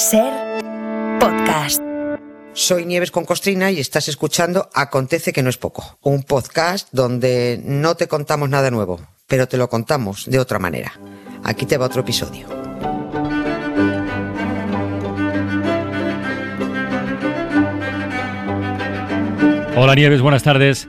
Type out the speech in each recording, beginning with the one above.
Ser podcast. Soy Nieves con Costrina y estás escuchando Acontece que no es poco, un podcast donde no te contamos nada nuevo, pero te lo contamos de otra manera. Aquí te va otro episodio. Hola Nieves, buenas tardes.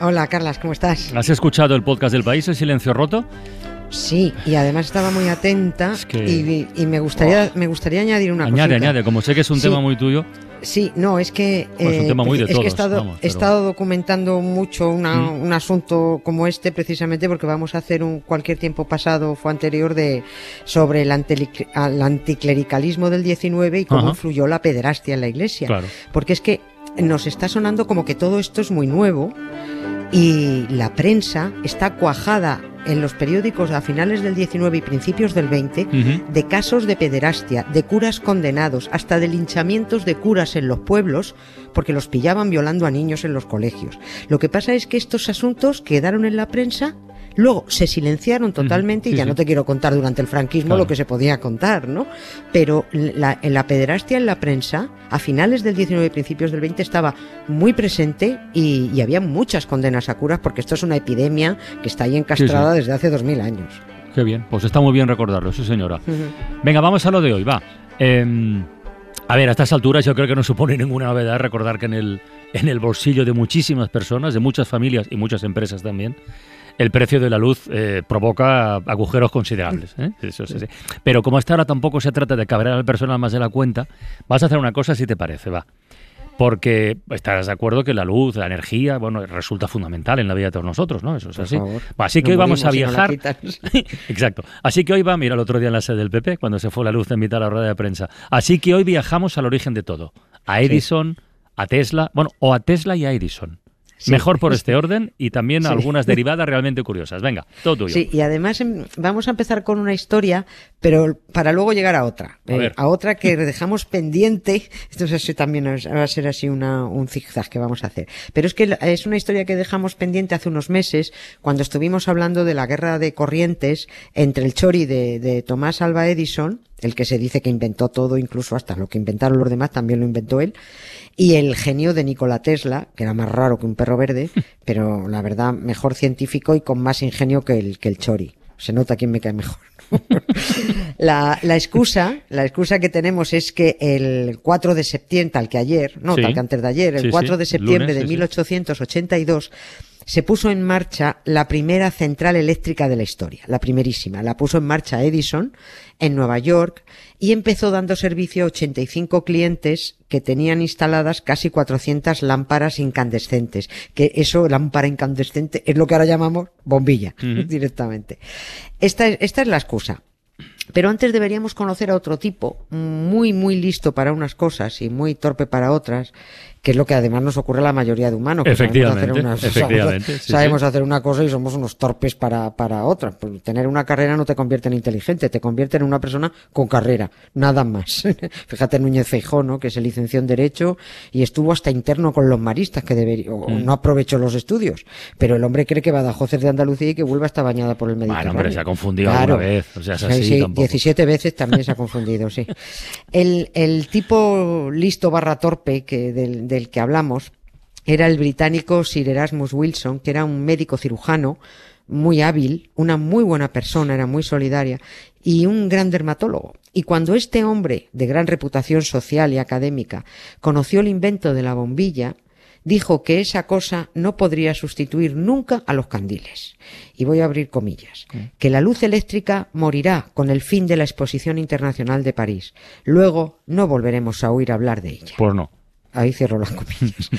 Hola Carlas, ¿cómo estás? ¿Has escuchado el podcast del país, El Silencio Roto? Sí, y además estaba muy atenta Es que- y, y me gustaría me gustaría añadir una añade, cosita. añade, como sé que es un Sí. tema muy tuyo. Sí, no, es que, Bueno, es un eh, tema muy de es que he estado, vamos, he pero- estado documentando mucho una- ¿Mm? un asunto como este precisamente porque vamos a hacer un cualquier tiempo pasado fue anterior de sobre el, al anticlericalismo del 19 y cómo Ajá. influyó la pederastia en la iglesia. Claro. Porque es que nos está sonando como que todo esto es muy nuevo y la prensa está cuajada en los periódicos a finales del 19 y principios del 20 Ujú. de casos de pederastia, de curas condenados, hasta de linchamientos de curas en los pueblos, porque los pillaban violando a niños en los colegios. Lo que pasa es que estos asuntos quedaron en la prensa, luego se silenciaron totalmente sí, y ya sí. no te quiero contar durante el franquismo Claro. lo que se podía contar, ¿no? Pero la, en la pederastia en la prensa, a finales del 19 y principios del 20 estaba muy presente y, y había muchas condenas a curas porque esto es una epidemia que está ahí encastrada desde hace dos mil años. Qué bien, pues está muy bien recordarlo, sí señora. Venga, vamos a lo de hoy, va. Em, a ver, a estas alturas yo creo que no supone ninguna novedad recordar que en el, en el bolsillo de muchísimas personas, de muchas familias y muchas empresas también, el precio de la luz eh, provoca agujeros considerables. ¿eh? Eso sí, sí. Pero como hasta ahora tampoco se trata de cabrear al personal más de la cuenta, vas a hacer una cosa si te parece, va. Porque estarás de acuerdo que la luz, la energía, bueno, resulta fundamental en la vida de todos nosotros, ¿no? Eso es Por así. favor. Así que hoy vamos a si no viajar. Exacto. Así que hoy va, mira, el otro día en la sede del PP, cuando se fue la luz de mitad a la rueda de prensa. Así que hoy viajamos al origen de todo. A Edison, a Tesla, bueno, o a Tesla y a Edison. Sí. Mejor por este orden y también Sí. algunas derivadas realmente curiosas. Venga, todo tuyo. Sí, y además em, vamos a empezar con una historia, pero para luego llegar a otra. A Eh, ver. otra que dejamos pendiente. Esto es así también va a ser así una, un zigzag que vamos a hacer. Pero es que es una historia que dejamos pendiente hace unos meses, cuando estuvimos hablando de la guerra de corrientes entre el chori de, de Tomás Alva Edison, el que se dice que inventó todo, incluso hasta lo que inventaron los demás, también lo inventó él, y el genio de Nikola Tesla, que era más raro que un perro verde, pero la verdad mejor científico y con más ingenio que el, que el chori. Se nota quién me cae mejor. la, la excusa, la excusa que tenemos es que el 4 de septiembre, tal que ayer, no, Sí. tal que antes de ayer, el Sí, 4 sí, de septiembre lunes, de sí, sí. 1882, se puso en marcha la primera central eléctrica de la historia, la primerísima. La puso en marcha Edison en Nueva York y empezó dando servicio a 85 clientes que tenían instaladas casi 400 lámparas incandescentes. Que eso, lámpara incandescente, es lo que ahora llamamos bombilla, directamente. Esta, es- esta es la excusa. Pero antes deberíamos conocer a otro tipo, muy, muy listo para unas cosas y muy torpe para otras, que es lo que además nos ocurre a la mayoría de humanos. que sabemos Efectivamente, hacer unas- efectivamente, Sabemos, sí, sabemos sí. hacer una cosa y somos unos torpes para, para otra. Pues tener una carrera no te convierte en inteligente, te convierte en una persona con carrera, nada más. Fíjate Núñez Feijó, ¿no? que se licenció en Derecho y estuvo hasta interno con los maristas, que debería, o Mm. no aprovechó los estudios. Pero el hombre cree que Badajoz es de Andalucía y que Huelva está bañada por el Mediterráneo. Bueno, hombre, se ha confundido Claro. alguna vez. O sea, es Sí, así sí, tampoco. 17 veces también se ha confundido, sí. El, el tipo listo barra torpe que, del, del que hablamos era el británico Sir Erasmus Wilson, que era un médico cirujano muy hábil, una muy buena persona, era muy solidaria y un gran dermatólogo. Y cuando este hombre, de gran reputación social y académica, conoció el invento de la bombilla, dijo que esa cosa no podría sustituir nunca a los candiles. Y voy a abrir comillas. Que la luz eléctrica morirá con el fin de la Exposición Internacional de París. Luego no volveremos a oír hablar de ella. Pues no. Ahí cierro las comillas.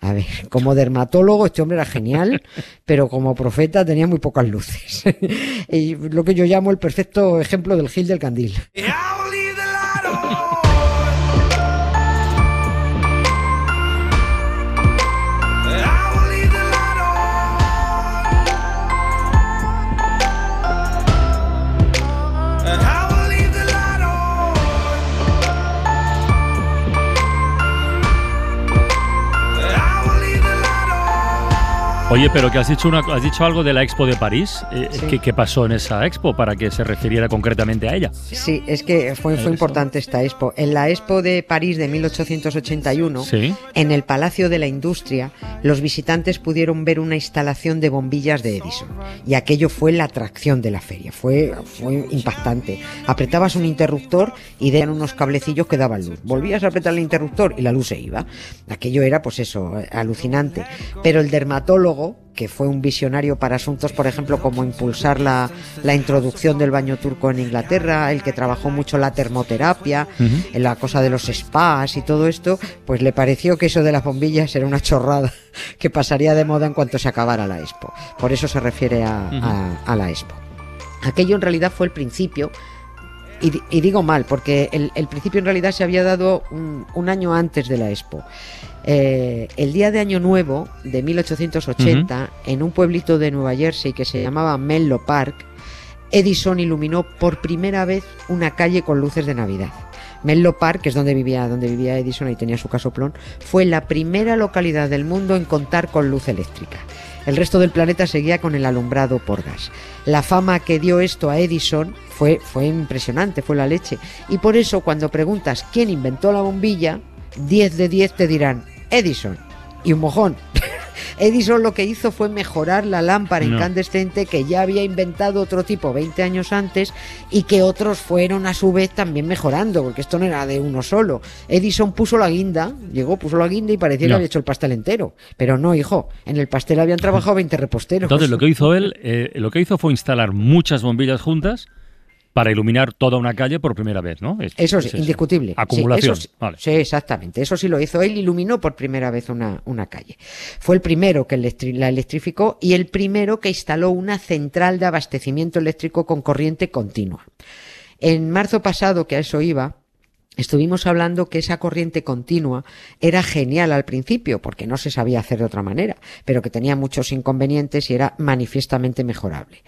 A ver, como dermatólogo este hombre era genial, pero como profeta tenía muy pocas luces. y lo que yo llamo el perfecto ejemplo del Gil del Candil. Oye, pero que has dicho, una, has dicho algo de la Expo de París. Eh, Sí. ¿qué, qué pasó en esa Expo para que se refiriera concretamente a ella? Sí, es que fue, fue importante esta expo. En la expo de París de 1881, Sí. en el Palacio de la Industria, los visitantes pudieron ver una instalación de bombillas de Edison. Y aquello fue la atracción de la feria. Fue, fue impactante. Apretabas un interruptor y dejan unos cablecillos que daban luz. Volvías a apretar el interruptor y la luz se iba. Aquello era, pues eso, eh, alucinante. Pero el dermatólogo, que fue un visionario para asuntos, por ejemplo, como impulsar la, la introducción del baño turco en Inglaterra, el que trabajó mucho la termoterapia, en la cosa de los spas y todo esto, pues le pareció que eso de las bombillas era una chorrada que pasaría de moda en cuanto se acabara la expo. Por eso se refiere a, a- a la expo. Aquello en realidad fue el principio y, y digo mal, porque el, el principio en realidad se había dado un, un año antes de la Expo. Eh, el día de Año Nuevo de 1880, en un pueblito de Nueva Jersey que se llamaba Menlo Park, Edison iluminó por primera vez una calle con luces de Navidad. Menlo Park, que es donde vivía, donde vivía Edison y tenía su casoplón, fue la primera localidad del mundo en contar con luz eléctrica. El resto del planeta seguía con el alumbrado por gas. La fama que dio esto a Edison fue, fue impresionante, fue la leche. Y por eso cuando preguntas quién inventó la bombilla, 10 de 10 te dirán Edison. Y un mojón. Edison lo que hizo fue mejorar la lámpara No. incandescente que ya había inventado otro tipo 20 años antes y que otros fueron a su vez también mejorando, porque esto no era de uno solo. Edison puso la guinda, llegó, puso la guinda y parecía que había hecho el pastel entero. Pero no, hijo, en el pastel habían trabajado 20 reposteros. Entonces, lo que hizo él, eh, lo que hizo fue instalar muchas bombillas juntas para iluminar toda una calle por primera vez, ¿no? Es- Eso sí, es indiscutible. Acumulación. eso sí, vale. sí, exactamente. Eso sí lo hizo. Él iluminó por primera vez una, una calle. Fue el primero que electri- la electrificó y el primero que instaló una central de abastecimiento eléctrico con corriente continua. En marzo pasado, que a eso iba, Estuvimos hablando que esa corriente continua era genial al principio, porque no se sabía hacer de otra manera, pero que tenía muchos inconvenientes y era manifiestamente mejorable.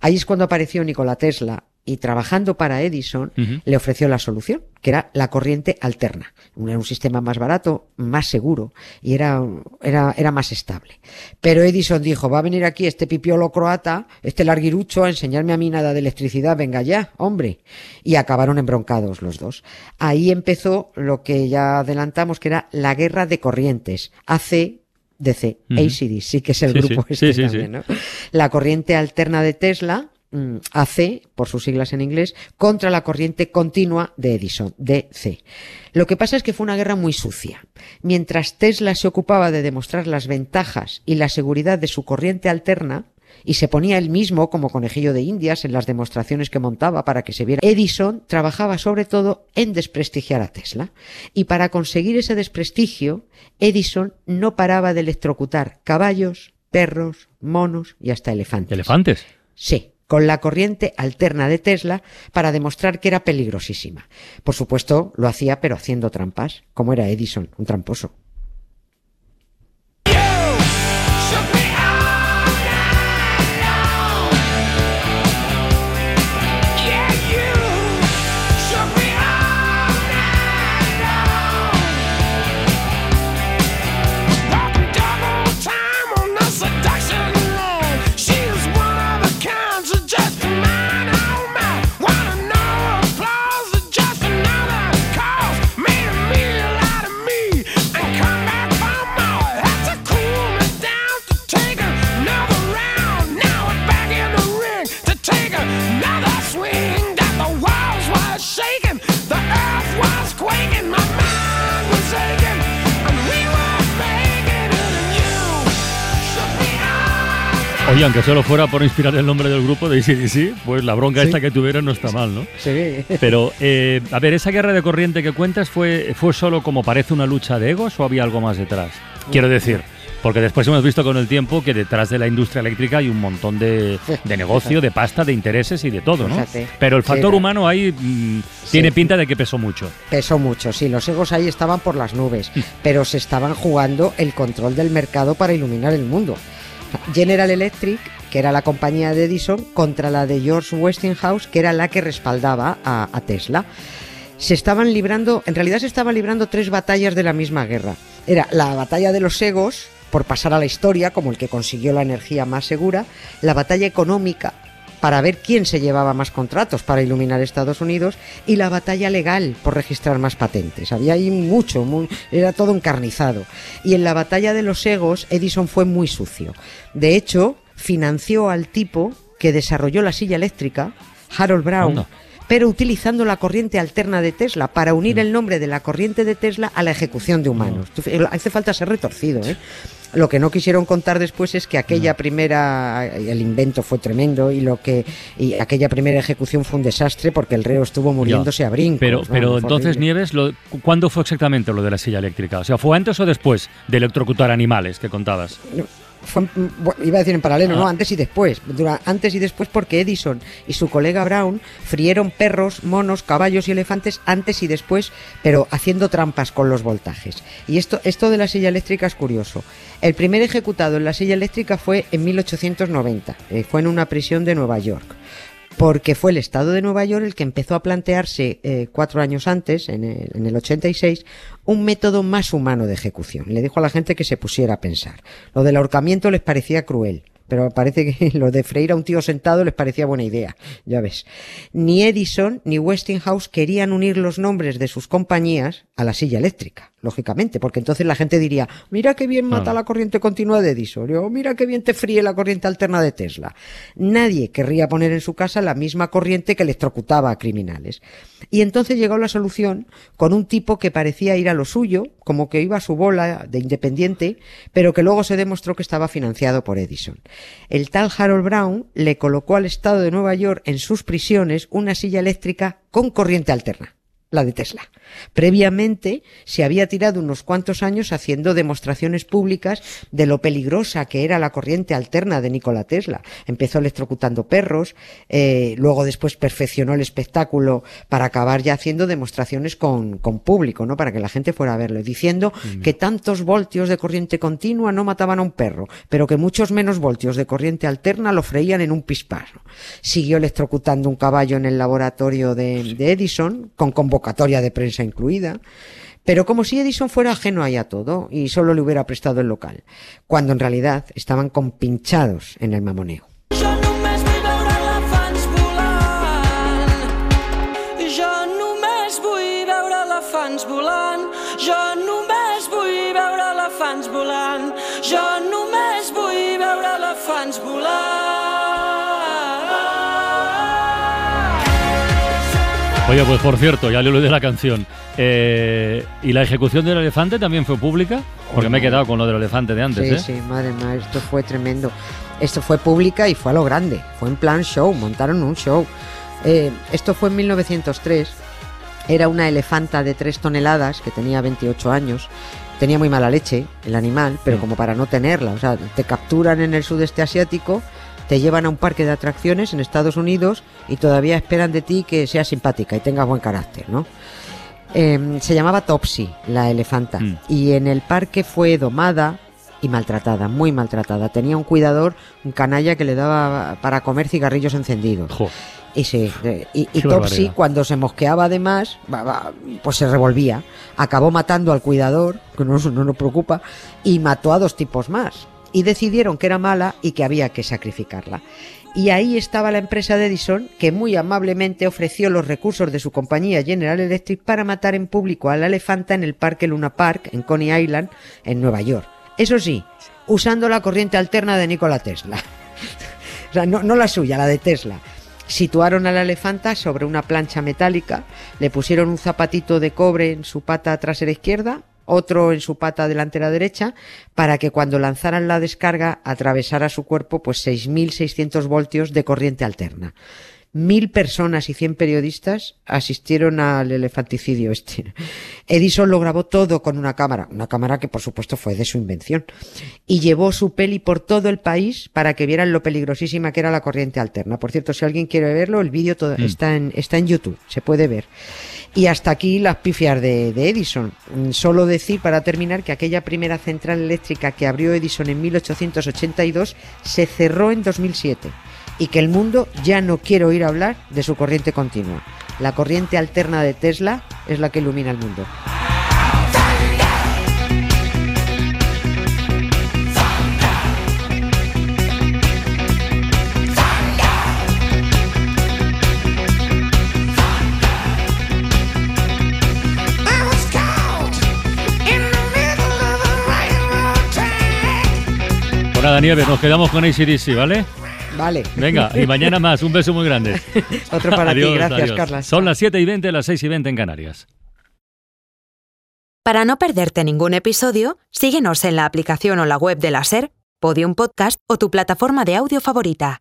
Ahí es cuando apareció Nikola Tesla y trabajando para Edison le ofreció la solución, que era la corriente alterna. Un- Era un sistema más barato, más seguro y era, era, era más estable. Pero Edison dijo, va a venir aquí este pipiolo croata, este larguirucho, a enseñarme a mí nada de electricidad, venga ya, hombre. Y acabaron embroncados los dos. Ahí empezó lo que ya adelantamos, que era la guerra de corrientes. AC, DC, Ujú. ACD, sí que es el Sí, grupo sí, este sí, también. ¿no? La corriente alterna de Tesla, AC, por sus siglas en inglés, contra la corriente continua de Edison, DC. Lo que pasa es que fue una guerra muy sucia. Mientras Tesla se ocupaba de demostrar las ventajas y la seguridad de su corriente alterna, y se ponía él mismo como conejillo de indias en las demostraciones que montaba para que se viera. Edison trabajaba sobre todo en desprestigiar a Tesla. Y para conseguir ese desprestigio, Edison no paraba de electrocutar caballos, perros, monos y hasta elefantes. ¿Elefantes? Sí, con la corriente alterna de Tesla para demostrar que era peligrosísima. Por supuesto, lo hacía pero haciendo trampas, como era Edison, un tramposo. Aunque solo fuera por inspirar el nombre del grupo de ACDC, pues la bronca Sí. esta que tuvieron no está mal, ¿no? Sí. Pero, eh, a ver, ¿esa guerra de corriente que cuentas fue, fue solo como parece una lucha de egos o había algo más detrás? Quiero decir, porque después hemos visto con el tiempo que detrás de la industria eléctrica hay un montón de, de negocio, de pasta, de intereses y de todo, ¿no? Fíjate. Pero el Sí, factor humano ahí mm, tiene pinta de que pesó mucho. Pesó mucho, sí, los egos ahí estaban por las nubes, pero se estaban jugando el control del mercado para iluminar el mundo. General Electric, que era la compañía de Edison, contra la de George Westinghouse, que era la que respaldaba a, Tesla. Se estaban librando, en realidad se estaban librando tres batallas de la misma guerra. Era la batalla de los egos, por pasar a la historia como el que consiguió la energía más segura, la batalla económica para ver quién se llevaba más contratos para iluminar Estados Unidos y la batalla legal por registrar más patentes. Había ahí mucho, era todo encarnizado. Y en la batalla de los egos, Edison fue muy sucio. De hecho, financió al tipo que desarrolló la silla eléctrica, Harold Brown. Pero utilizando la corriente alterna de Tesla para unir el nombre de la corriente de Tesla a la ejecución de humanos. Tú fí- Hace falta ser retorcido, ¿eh? Lo que no quisieron contar después es que aquella primera, el invento fue tremendo y lo que y aquella primera ejecución fue un desastre porque el reo estuvo muriéndose a brincos. Pero, pero entonces, horrible. Nieves, lo- ¿cuándo fue exactamente lo de la silla eléctrica? O sea, ¿fue antes o después de electrocutar animales que contabas? Fue, iba a decir en paralelo, Ah. no, antes y después. Antes y después porque Edison y su colega Brown frieron perros, monos, caballos y elefantes antes y después, pero haciendo trampas con los voltajes. Y esto, esto de la silla eléctrica es curioso. El primer ejecutado en la silla eléctrica fue en 1890. eh, fue en una prisión de Nueva York porque fue el Estado de Nueva York el que empezó a plantearse eh, cuatro años antes, en el, en el 86, un método más humano de ejecución. Le dijo a la gente que se pusiera a pensar. Lo del ahorcamiento les parecía cruel. Pero parece que lo de freír a un tío sentado les parecía buena idea, ya ves. Ni Edison ni Westinghouse querían unir los nombres de sus compañías a la silla eléctrica, lógicamente, porque entonces la gente diría, mira qué bien mata la corriente continua de Edison, o mira qué bien te fríe la corriente alterna de Tesla. Nadie querría poner en su casa la misma corriente que electrocutaba a criminales. Y entonces llegó la solución con un tipo que parecía ir a lo suyo, como que iba a su bola de independiente, pero que luego se demostró que estaba financiado por Edison. El tal Harold Brown le colocó al Estado de Nueva York en sus prisiones una silla eléctrica con corriente alterna la de Tesla. Previamente se había tirado unos cuantos años haciendo demostraciones públicas de lo peligrosa que era la corriente alterna de Nikola Tesla. Empezó electrocutando perros, eh, luego después perfeccionó el espectáculo para acabar ya haciendo demostraciones con, con público, ¿no? Para que la gente fuera a verlo, diciendo que tantos voltios de corriente continua no mataban a un perro, pero que muchos menos voltios de corriente alterna lo freían en un pispar. Siguió electrocutando un caballo en el laboratorio de, de Edison, con de prensa incluida. Pero como si Edison fuera ajeno ahí a todo y solo le hubiera prestado el local, cuando en realidad estaban compinchados en el mamoneo. Oye, pues por cierto, ya le olvidé la canción. Eh, ¿Y la ejecución del elefante también fue pública? Porque me he quedado con lo del elefante de antes, Sí, ¿eh? sí, madre mía, esto fue tremendo. Esto fue pública y fue a lo grande. Fue en plan show, montaron un show. Eh, esto fue en 1903. Era una elefanta de 3 toneladas que tenía 28 años. Tenía muy mala leche el animal, pero Mm. como para no tenerla. O sea, te capturan en el sudeste asiático, te llevan a un parque de atracciones en Estados Unidos y todavía esperan de ti que seas simpática y tengas buen carácter, ¿no? Eh, se llamaba Topsy, la elefanta, Mm. y en el parque fue domada y maltratada, muy maltratada. Tenía un cuidador, un canalla que le daba para comer cigarrillos encendidos. Jo, Y sí, de- y, Topsy cuando se mosqueaba además, pues se revolvía. Acabó matando al cuidador, que no, no nos preocupa, y mató a dos tipos más. Y decidieron que era mala y que había que sacrificarla. Y ahí estaba la empresa de Edison, que muy amablemente ofreció los recursos de su compañía General Electric para matar en público a la elefanta en el parque Luna Park, en Coney Island, en Nueva York. Eso sí, usando la corriente alterna de Nikola Tesla. o sea, no, no la suya, la de Tesla. Situaron a la elefanta sobre una plancha metálica, le pusieron un zapatito de cobre en su pata trasera izquierda, otro en su pata delantera derecha, para que cuando lanzaran la descarga atravesara su cuerpo pues 6.600 voltios de corriente alterna. Mil personas y cien periodistas asistieron al elefanticidio este. Edison lo grabó todo con una cámara, una cámara que por supuesto fue de su invención, y llevó su peli por todo el país para que vieran lo peligrosísima que era la corriente alterna. Por cierto, si alguien quiere verlo, el vídeo todo- está, en, está en YouTube, se puede ver. Y hasta aquí las pifias de, de Edison. Mm, Solo decir para terminar que aquella primera central eléctrica que abrió Edison en 1882 se cerró en 2007 y que el mundo ya no quiere oír hablar de su corriente continua. La corriente alterna de Tesla es la que ilumina el mundo. Nada, Nieves, nos quedamos con ACDC, ¿vale? Vale. Venga, y mañana más. Un beso muy grande. Otro para Adiós, ti. Gracias, adiós. Carla. Son las 7 y 20, las 6 y 20 en Canarias. Para no perderte ningún episodio, síguenos en la aplicación o la web de la SER, Podium Podcast o tu plataforma de audio favorita.